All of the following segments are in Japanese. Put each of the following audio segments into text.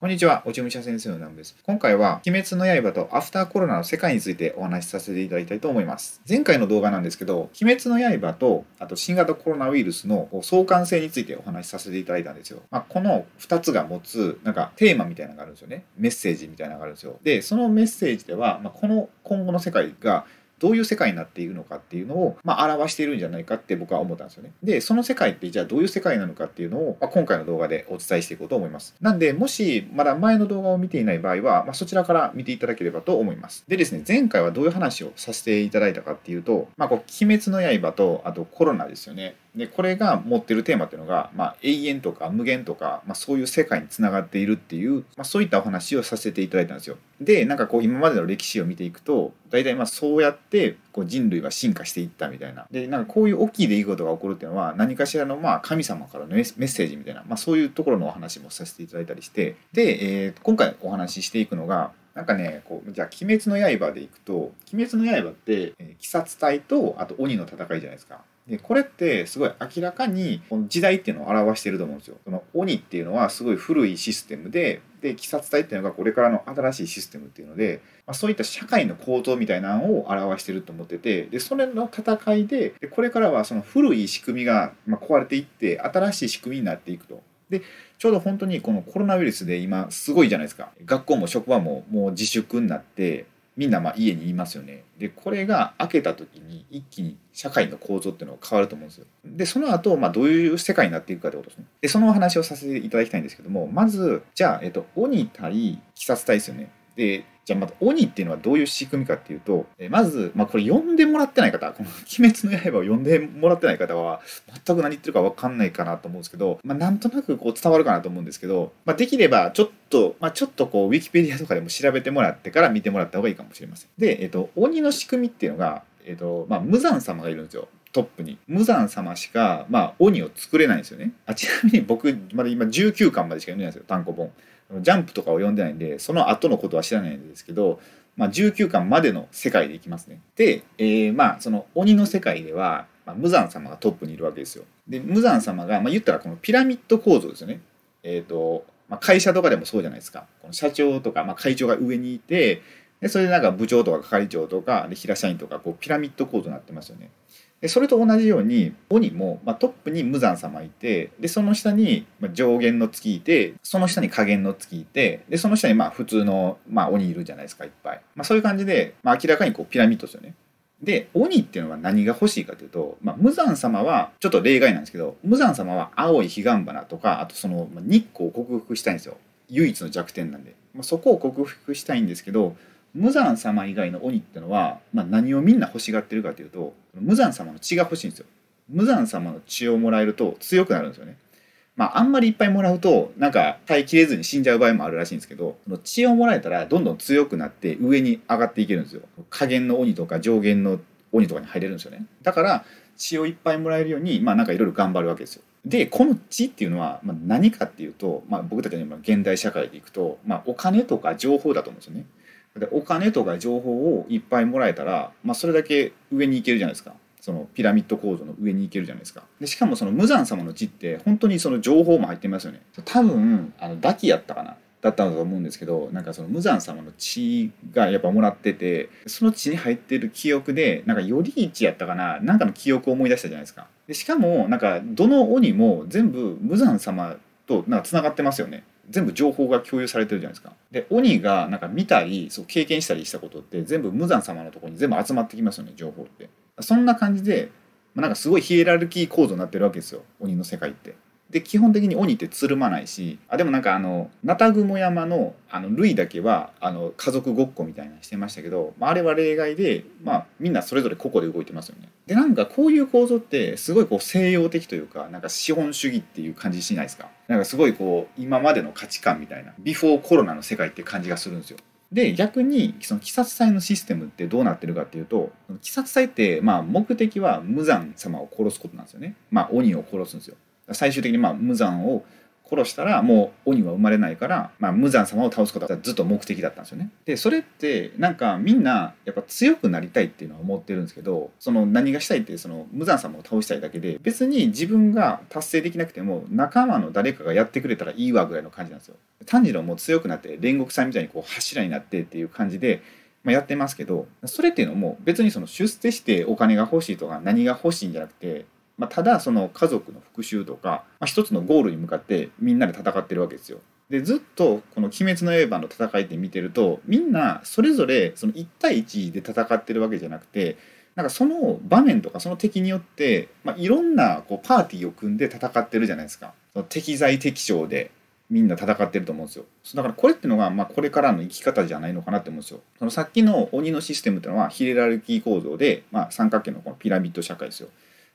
こんにちは、落ち武者先生の南部です。今回は、鬼滅の刃とアフターコロナの世界についてお話しさせていただきたいと思います。前回の動画なんですけど、鬼滅の刃と、あと新型コロナウイルスの相関性についてお話しさせていただいたんですよ。まあ、この2つが持つ、なんかテーマみたいなのがあるんですよね。メッセージみたいなのがあるんですよ。で、そのメッセージでは、まあ、この今後の世界がどういう世界になっているのかっていうのを、まあ、表しているんじゃないかって僕は思ったんですよね。で、その世界ってじゃあどういう世界なのかっていうのを、まあ、今回の動画でお伝えしていこうと思います。なんで、もしまだ前の動画を見ていない場合は、まあ、そちらから見ていただければと思います。でですね、前回はどういう話をさせていただいたかっていうと、まあ、こう鬼滅の刃と、あとコロナですよね。でこれが持ってるテーマっていうのが、まあ、永遠とか無限とか、まあ、そういう世界につながっているっていう、まあ、そういったお話をさせていただいたんですよ。でなんかこう今までの歴史を見ていくと大体まあそうやってこう人類は進化していったみたいなでなんかこういう大きい出来事が起こるっていうのは何かしらのまあ神様からのメッセージみたいな、まあ、そういうところのお話もさせていただいたりしてで、えー、今回お話ししていくのがなんかねこうじゃあ「鬼滅の刃」でいくと「鬼滅の刃」って、えー、鬼殺隊とあと鬼の戦いじゃないですか。でこれってすごい明らかにこの時代っていうのを表してると思うんですよ。その鬼っていうのはすごい古いシステムでで鬼殺隊っていうのがこれからの新しいシステムっていうので、まあ、そういった社会の構造みたいなのを表してると思っててでそれの戦いででこれからはその古い仕組みがま壊れていって新しい仕組みになっていくと。でちょうど本当にこのコロナウイルスで今すごいじゃないですか学校も職場ももう自粛になってみんなまあ家にいますよね。でこれが開けた時に一気に社会の構造っていうのが変わると思うんですよ。でその後、まあどういう世界になっていくかってことですね。でそのお話をさせていただきたいんですけどもまずじゃあ、えっと、鬼対鬼殺隊ですよね。でじゃあまた鬼っていうのはどういう仕組みかっていうと、えまず、まあ、これ読んでもらってない方この「鬼滅の刃」を読んでもらってない方は全く何言ってるか分かんないかなと思うんですけど、まあ、なんとなくこう伝わるかなと思うんですけど、まあ、できればちょっと、まあ、ちょっとこうウィキペディアとかでも調べてもらってから見てもらった方がいいかもしれません。で、えっと、鬼の仕組みっていうのが、えっとまあ、無惨様がいるんですよ。トップに無惨様しか、まあ、鬼を作れないんですよねあちなみに僕まだ今19巻までしか読んでないんですよ単行本ジャンプとかを読んでないんでその後のことは知らないんですけどまあ、19巻までの世界でいきますね。で、えー、まあその鬼の世界では、まあ、無惨様がトップにいるわけですよ。で無惨様が、まあ、言ったらこのピラミッド構造ですよね。えっ、ー、と、まあ、会社とかでもそうじゃないですか。この社長とか、まあ、会長が上にいてでそれでなんか部長とか係長とかで平社員とかこうピラミッド構造になってますよね。でそれと同じように鬼も、まあ、トップに無惨様いてでその下に上限の月いてその下に下限の月いてでその下にまあ普通の、まあ、鬼いるじゃないですかいっぱい、まあ、そういう感じで、まあ、明らかにこうピラミッドですよね。で鬼っていうのは何が欲しいかというと、まあ、無惨様はちょっと例外なんですけど無惨様は青い彼岸花とかあとその日光を克服したいんですよ。唯一の弱点なんで、まあ、そこを克服したいんですけど無惨様以外の鬼ってのは、まあ、何をみんな欲しがってるかというと無惨様の血が欲しいんですよ。無惨様の血をもらえると強くなるんですよね。まああんまりいっぱいもらうとなんか耐えきれずに死んじゃう場合もあるらしいんですけどその血をもらえたらどんどん強くなって上に上がっていけるんですよ。下限の鬼とか上限の鬼とかに入れるんですよね。だから血をいっぱいもらえるようにまあなんかいろいろ頑張るわけですよ。でこの血っていうのは、まあ、何かっていうと、まあ、僕たちの現代社会でいくと、まあ、お金とか情報だと思うんですよね。でお金とか情報をいっぱいもらえたら、まあ、それだけ上に行けるじゃないですか。そのピラミッド構造の上に行けるじゃないですか。でしかもその無惨様の地って本当にその情報も入ってますよね。多分あのダキやったかな。だったんだと思うんですけどなんかその無惨様の血がやっぱもらっててその血に入ってる記憶でなんかより一やったかな。なんかの記憶を思い出したじゃないですか。でしかもなんかどの鬼も全部無惨様となんかつながってますよね。全部情報が共有されてるじゃないですか。で鬼がなんか見たりそう経験したりしたことって全部無惨様のとこに全部集まってきますよね情報って。そんな感じで、まあ、なんかすごいヒエラルキー構造になってるわけですよ鬼の世界って。で基本的に鬼ってつるまないしあでもなんかあのナタグモ山のあのルイだけはあの家族ごっこみたいなしてましたけど、まあ、あれは例外で、まあ、みんなそれぞれ個々で動いてますよね。でなんかこういう構造ってすごいこう西洋的というかなんか資本主義っていう感じしないですか？なんかすごいこう今までの価値観みたいなビフォーコロナの世界って感じがするんですよ。で逆にその鬼殺隊のシステムってどうなってるかっていうと鬼殺隊ってまあ目的は無惨様を殺すことなんですよね。まあ鬼を殺すんですよ。最終的にまあ無惨を殺したらもう鬼は生まれないから、まあ、無惨様を倒すことがずっと目的だったんですよね。でそれってなんかみんなやっぱ強くなりたいっていうのは思ってるんですけどその何がしたいってその無惨様を倒したいだけで別に自分が達成できなくても仲間の誰かがやってくれたらいいわぐらいの感じなんですよ。炭治郎も強くなって煉獄さんみたいにこう柱になってっていう感じでまあ、やってますけどそれっていうのも別にその出世してお金が欲しいとか何が欲しいんじゃなくてまあ、ただその家族の復讐とか、まあ、一つのゴールに向かってみんなで戦ってるわけですよ。でずっとこの「鬼滅の刃」の戦いって見てるとみんなそれぞれその1対1で戦ってるわけじゃなくてなんかその場面とかその敵によって、まあ、いろんなこうパーティーを組んで戦ってるじゃないですか。その適材適所でみんな戦ってると思うんですよ。だからこれっていうのが、まあ、これからの生き方じゃないのかなって思うんですよ。そのさっきの鬼のシステムっていうのはヒエラルキー構造で、まあ、三角形のこのピラミッド社会ですよ。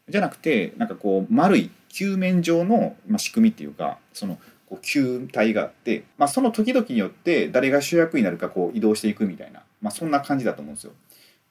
じゃなくてなんかこう丸い球面上の、仕組みっていうかそのこう球体があって、まあ、その時々によって誰が主役になるかこう移動していくみたいな、まあ、そんな感じだと思うんですよ。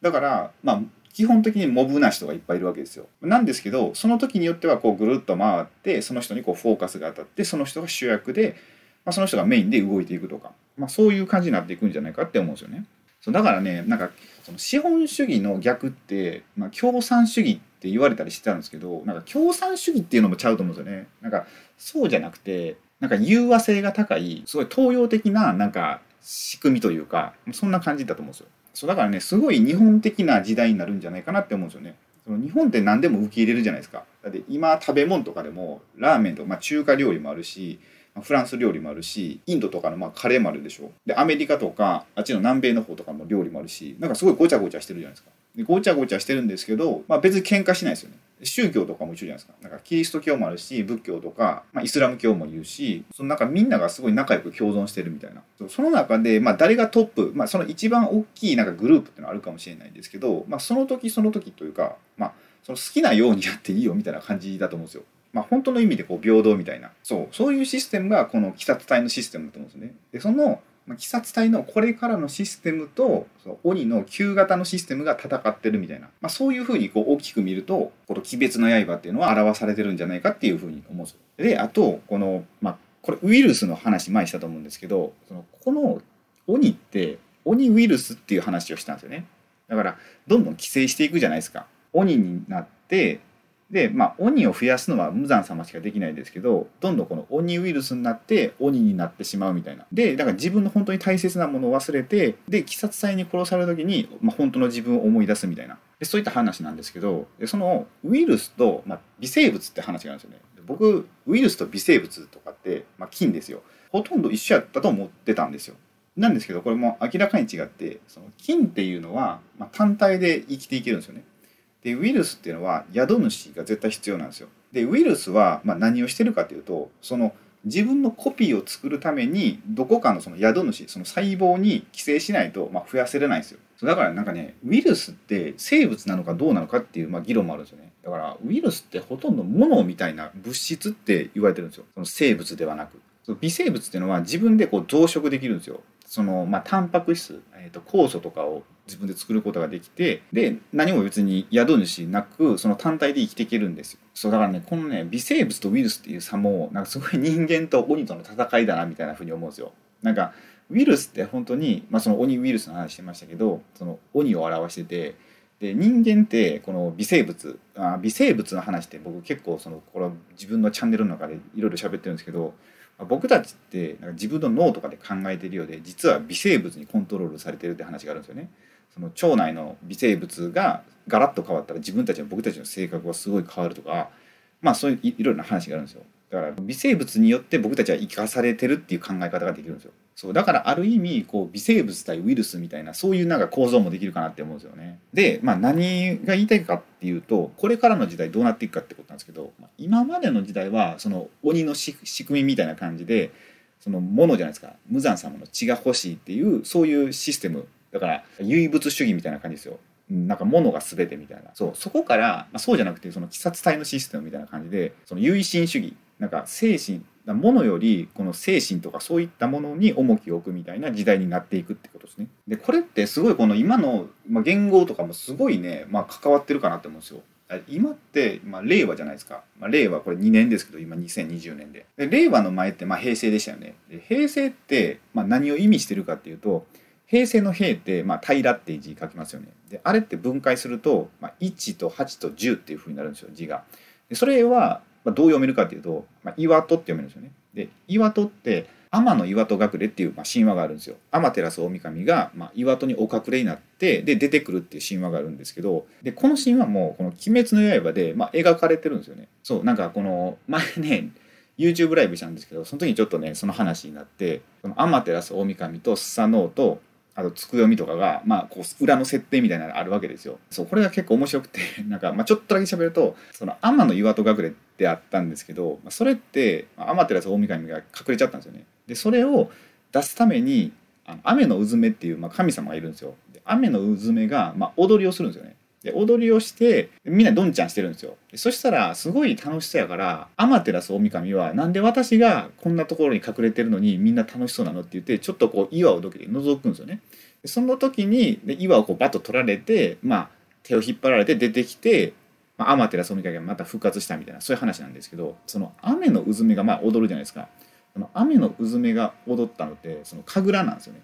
だからまあ基本的にモブな人がいっぱいいるわけですよ。なんですけどその時によってはこうぐるっと回ってその人にこうフォーカスが当たってその人が主役で、まあ、その人がメインで動いていくとか、まあ、そういう感じになっていくんじゃないかって思うんですよね。そうだからねなんかその資本主義の逆って、まあ、共産主義って言われたりしてたんですけどなんか共産主義っていうのもちゃうと思うんですよね。なんかそうじゃなくてなんか融和性が高いすごい東洋的ななんか仕組みというかそんな感じだと思うんですよ。そうだからねすごい日本的な時代になるんじゃないかなって思うんですよね。その日本って何でも受け入れるじゃないですか。だって今食べ物とかでもラーメンとか、まあ、中華料理もあるしフランス料理もあるしインドとかのまあカレーもあるでしょ。でアメリカとかあっちの南米の方とかも料理もあるしなんかすごいごちゃごちゃしてるじゃないですか。でごちゃごちゃしてるんですけど、まあ、別に喧嘩しないですよね。宗教とかも一緒じゃないですか。なんかキリスト教もあるし仏教とか、まあ、イスラム教もいるしそのなんかみんながすごい仲良く共存してるみたいな。その中で、まあ、誰がトップ、まあ、その一番大きいなんかグループっていうのはあるかもしれないんですけど、まあ、その時その時というか、まあ、その好きなようにやっていいよみたいな感じだと思うんですよ。まあ、本当の意味でこう平等みたいなそうそういうシステムがこの鬼殺隊のシステムだと思うんですね。でその鬼殺隊のこれからのシステムとその鬼の旧型のシステムが戦ってるみたいな、まあ、そういうふうにこう大きく見るとこの「鬼滅の刃」っていうのは表されてるんじゃないかっていうふうに思うんですよ。であとこの、まあ、これウイルスの話前したと思うんですけどそのこの鬼って鬼ウイルスっていう話をしたんですよね。だからどんどん寄生していくじゃないですか。鬼になってで、まあ、鬼を増やすのは無惨様しかできないですけどどんどんこの鬼ウイルスになって鬼になってしまうみたいな。でだから自分の本当に大切なものを忘れてで鬼殺隊に殺される時に、まあ、本当の自分を思い出すみたいな。でそういった話なんですけどでそのウイルスと、まあ、微生物って話があるんですよね。僕ウイルスと微生物とかって、まあ、菌ですよ。ほとんど一緒やったと思ってたんですよ。なんですけどこれも明らかに違ってその菌っていうのは、ま、単体で生きていけるんですよね。でウイルスっていうのは宿主が絶対必要なんですよ。でウイルスはま何をしてるかというとその自分のコピーを作るためにどこかのその宿主その細胞に寄生しないとま増やせれないんですよ。だからなんかねウイルスって生物なのかどうなのかっていうまあ議論もあるんですよね。だからウイルスってほとんど物みたいな物質って言われてるんですよ。その生物ではなくその。微生物っていうのは自分でこう増殖できるんですよ。そのまあタンパク質、えー、と酵素とかを自分で作ることができてで何も別に宿主なくその単体で生きていけるんですよ。そうだからねこのね微生物とウイルスっていう差もなんかすごい人間と鬼との戦いだなみたいなふうに思うんですよ。なんかウイルスって本当に、まあ、その鬼ウイルスの話してましたけどその鬼を表しててで人間ってこの微生物あ微生物の話って僕結構そのこれ自分のチャンネルの中でいろいろ喋ってるんですけど僕たちってなんか自分の脳とかで考えてるようで実は微生物にコントロールされてるって話があるんですよね。その腸内の微生物がガラッと変わったら自分たちの僕たちの性格がすごい変わるとかまあそういういろいろな話があるんですよ。だから微生物によって僕たちは生かされてるっていう考え方ができるんですよ。そうだからある意味こう微生物対ウイルスみたいなそういうなんか構造もできるかなって思うんですよね。で、まあ、何が言いたいかっていうとこれからの時代どうなっていくかってことなんですけど今までの時代はその鬼の仕組みみたいな感じでそのものじゃないですか無惨様の血が欲しいっていうそういうシステムだから唯物主義みたいな感じですよ。なんか物が全てみたいなそうそこから、まあ、そうじゃなくてその鬼殺隊のシステムみたいな感じでその唯心主義なんか精神ものよりこの精神とかそういったものに重きを置くみたいな時代になっていくってことですね。でこれってすごいこの今の、まあ、言語とかもすごいね、まあ、関わってるかなって思うんですよ。今って、まあ、令和じゃないですか、まあ、令和これ2年ですけど今2020年で。で令和の前ってまあ平成でしたよね。平成ってまあ何を意味してるかっていうと平成の平ってまあ平って字書きますよね。であれって分解すると、まあ、1と8と10っていうふうになるんですよ字が。でそれはまあどう読めるかっていうと、まあ、岩戸って読めるんですよね。で岩戸って天の岩戸隠れっていう、まあ、神話があるんですよ。天照大神が、まあ、岩戸にお隠れになってで出てくるっていう神話があるんですけどでこの神話もこの「鬼滅の刃で」まあ、描かれてるんですよね。そうなんかこの前ね YouTube ライブしたんですけどその時にちょっとねその話になってその天照大神とスサノオとあとつくよみとかが、まあ、こう裏の設定みたいなのがあるわけですよ。そうこれが結構面白くてなんか、まあ、ちょっとだけ喋るとその天の岩戸隠れってってあったんですけど、まあ、それってまあ天照大神が隠れちゃったんですよね。でそれを出すためにあの雨のうずめっていう、まあ、神様がいるんですよ。で雨のうずめが、まあ、踊りをするんですよね。で踊りをしてみんなどんちゃんしてるんですよでそしたらすごい楽しそうやから天照大神はなんで私がこんなところに隠れてるのにみんな楽しそうなのって言ってちょっとこう岩をどけて覗くんですよねでその時にで岩をこうバッと取られて、まあ、手を引っ張られて出てきて、まあ、天照大神がまた復活したみたいなそういう話なんですけどその雨のうずめがまあ踊るじゃないですか。その雨のうずめが踊ったのってその神楽なんですよね。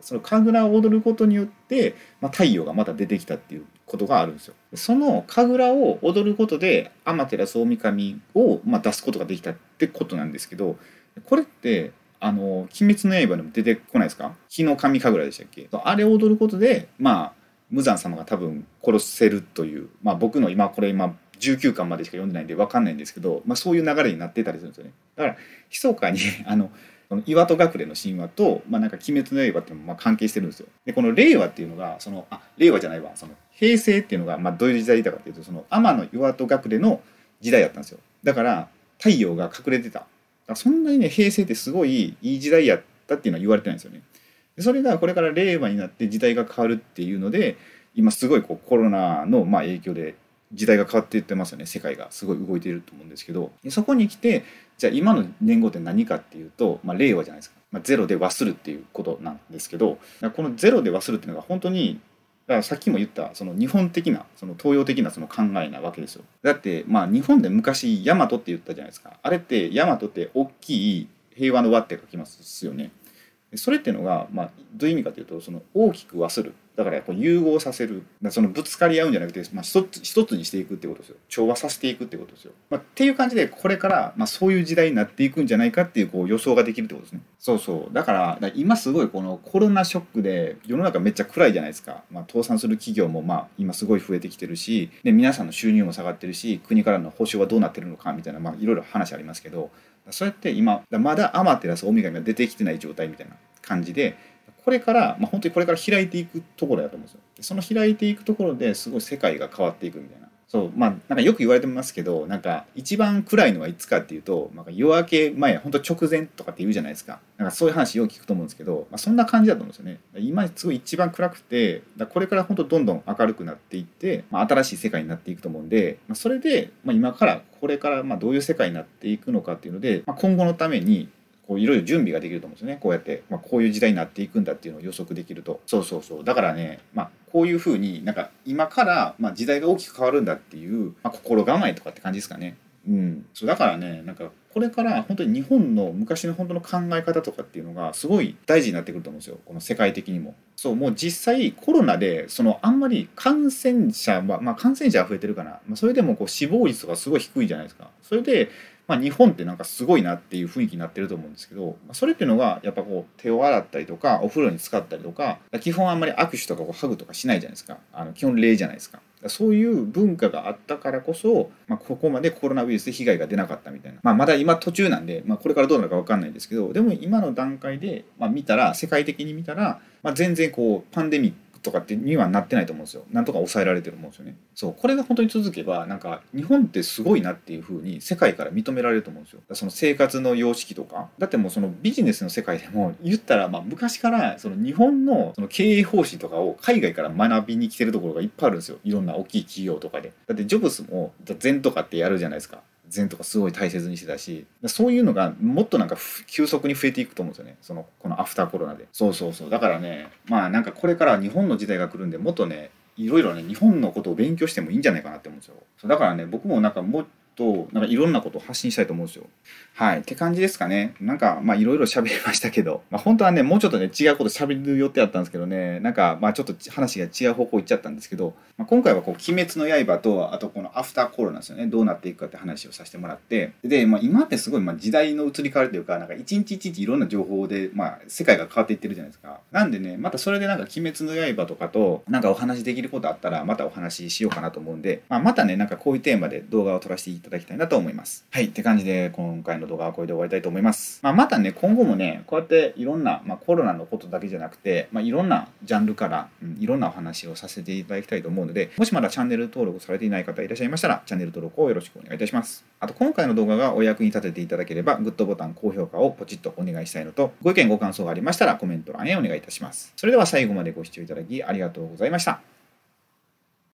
その神楽を踊ることによって、まあ、太陽がまた出てきたっていうことがあるんですよ。その神楽を踊ることで天照大神を、まあ、出すことができたってことなんですけどこれってあの「鬼滅の刃」でも出てこないですか？日の神神楽でしたっけ？あれを踊ることでまあ無惨様が多分殺せるという、まあ、僕の今これ今19巻までしか読んでないんで分かんないんですけど、まあ、そういう流れになってたりするんですよねだから密かに あのこの岩戸隠れの神話と、まあ、なんか鬼滅の刃っていうのもまあ関係してるんですよ。でこの令和っていうのがそのあ令和じゃないわその平成っていうのがまあどういう時代だかっていうとその天の岩戸隠れの時代だったんですよ。だから太陽が隠れてた。そんなにね平成ってすごいいい時代やったっていうのは言われてないんですよね。それがこれから令和になって時代が変わるっていうので今すごいこうコロナのまあ影響で時代が変わっていってますよね。世界が。すごい動いていると思うんですけど。そこに来てじゃあ今の年号って何かっていうと、まあ、令和じゃないですか、まあ、ゼロで忘るっていうことなんですけどこのゼロで忘るっていうのが本当にだからさっきも言ったその日本的なその東洋的なその考えなわけですよ。だってまあ日本で昔大和って言ったじゃないですか。あれって大和って大きい平和の和って書きますよね。それっていうのが、まあ、どういう意味かというとその大きく忘る。だからこう融合させる。そのぶつかり合うんじゃなくて、まあ、一つ一つにしていくってことですよ。調和させていくってことですよ、まあ、っていう感じでこれから、まあ、そういう時代になっていくんじゃないかっていうこう予想ができるってことですね。そうそう。だから今すごいこのコロナショックで世の中めっちゃ暗いじゃないですか、まあ、倒産する企業もまあ今すごい増えてきてるしで皆さんの収入も下がってるし国からの報酬はどうなってるのかみたいな、まあ、いろいろ話ありますけどそうやって今まだアマテラス大神が出てきてない状態みたいな感じでこれから、まあ、本当にこれから開いていくところだと思うんですよ。でその開いていくところですごい世界が変わっていくみたいな。そうまあなんかよく言われてますけどなんか一番暗いのはいつかっていうとなんか夜明け前本当直前とかって言うじゃないですかなんかそういう話よく聞くと思うんですけど、まあ、そんな感じだと思うんですよね今すごい一番暗くてだこれから本当どんどん明るくなっていって、まあ、新しい世界になっていくと思うんで、まあ、それで、まあ、今からこれからまあどういう世界になっていくのかっていうので、まあ、今後のためにこういろいろ準備ができると思うんですよねこうやって、まあ、こういう時代になっていくんだっていうのを予測できるとそうそうそうだからね、まあ、こういうふうになんか今からまあ時代が大きく変わるんだっていう、まあ、心構えとかって感じですかね。うん、そうだからねなんかこれから本当に日本の昔の本当の考え方とかっていうのがすごい大事になってくると思うんですよこの世界的にも。そうもう実際コロナでそのあんまり感染者は、まあ、感染者は増えてるかな、まあ、それでもこう死亡率とかすごい低いじゃないですか。それでまあ、日本ってなんかすごいなっていう雰囲気になってると思うんですけどそれっていうのがやっぱこう手を洗ったりとかお風呂に浸かったりとか基本あんまり握手とかこうハグとかしないじゃないですか。あの基本礼じゃないですか。そういう文化があったからこそ、まあ、ここまでコロナウイルスで被害が出なかったみたいな、まあ、まだ今途中なんで、まあ、これからどうなるか分かんないんですけどでも今の段階で、まあ、見たら世界的に見たら、まあ、全然こうパンデミッとかってにはなってないと思うんですよ。なんとか抑えられてると思うんですよね。そう、これが本当に続けば、なんか日本ってすごいなっていうふうに世界から認められると思うんですよ。その生活の様式とか。だってもうそのビジネスの世界でも言ったら、まあ昔からその日本のその経営方針とかを海外から学びに来てるところがいっぱいあるんですよ。いろんな大きい企業とかで。だってジョブスも禅とかってやるじゃないですか。禅とかすごい大切にしてたしそういうのがもっとなんか急速に増えていくと思うんですよね。そのこのアフターコロナで。そうそうそう。だからねまあなんかこれから日本の時代が来るんでもっとねいろいろね日本のことを勉強してもいいんじゃないかなって思うんですよ。だからね僕もなんかもうとなんかいろんなことを発信したいと思うんですよ。はい。って感じですかね。なんかまあいろいろ喋りましたけど、まあ、本当はねもうちょっとね違うこと喋る予定だったんですけどねなんかまあちょっと話が違う方向行っちゃったんですけど、まあ、今回はこう「鬼滅の刃と」あとこのアフターコロナですよねどうなっていくかって話をさせてもらってで、まあ、今ってすごいまあ時代の移り変わりというかなんか一日一日いろんな情報でまあ世界が変わっていってるじゃないですか。なんでねまたそれでなんか「鬼滅の刃」とかとなんかお話できることあったらまたお話ししようかなと思うんで、まあ、またねなんかこういうテーマで動画を撮らせていただきたいなと思います。はい。って感じで、今回の動画はこれで終わりたいと思います。まあ、またね、今後もね、こうやっていろんな、まあ、コロナのことだけじゃなくて、まあ、いろんなジャンルから、うん、いろんなお話をさせていただきたいと思うので、もしまだチャンネル登録されていない方いらっしゃいましたら、チャンネル登録をよろしくお願いいたします。あと、今回の動画がお役に立てていただければ、グッドボタン、高評価をポチッとお願いしたいのと、ご意見ご感想がありましたら、コメント欄へお願いいたします。それでは最後までご視聴いただきありがとうございました。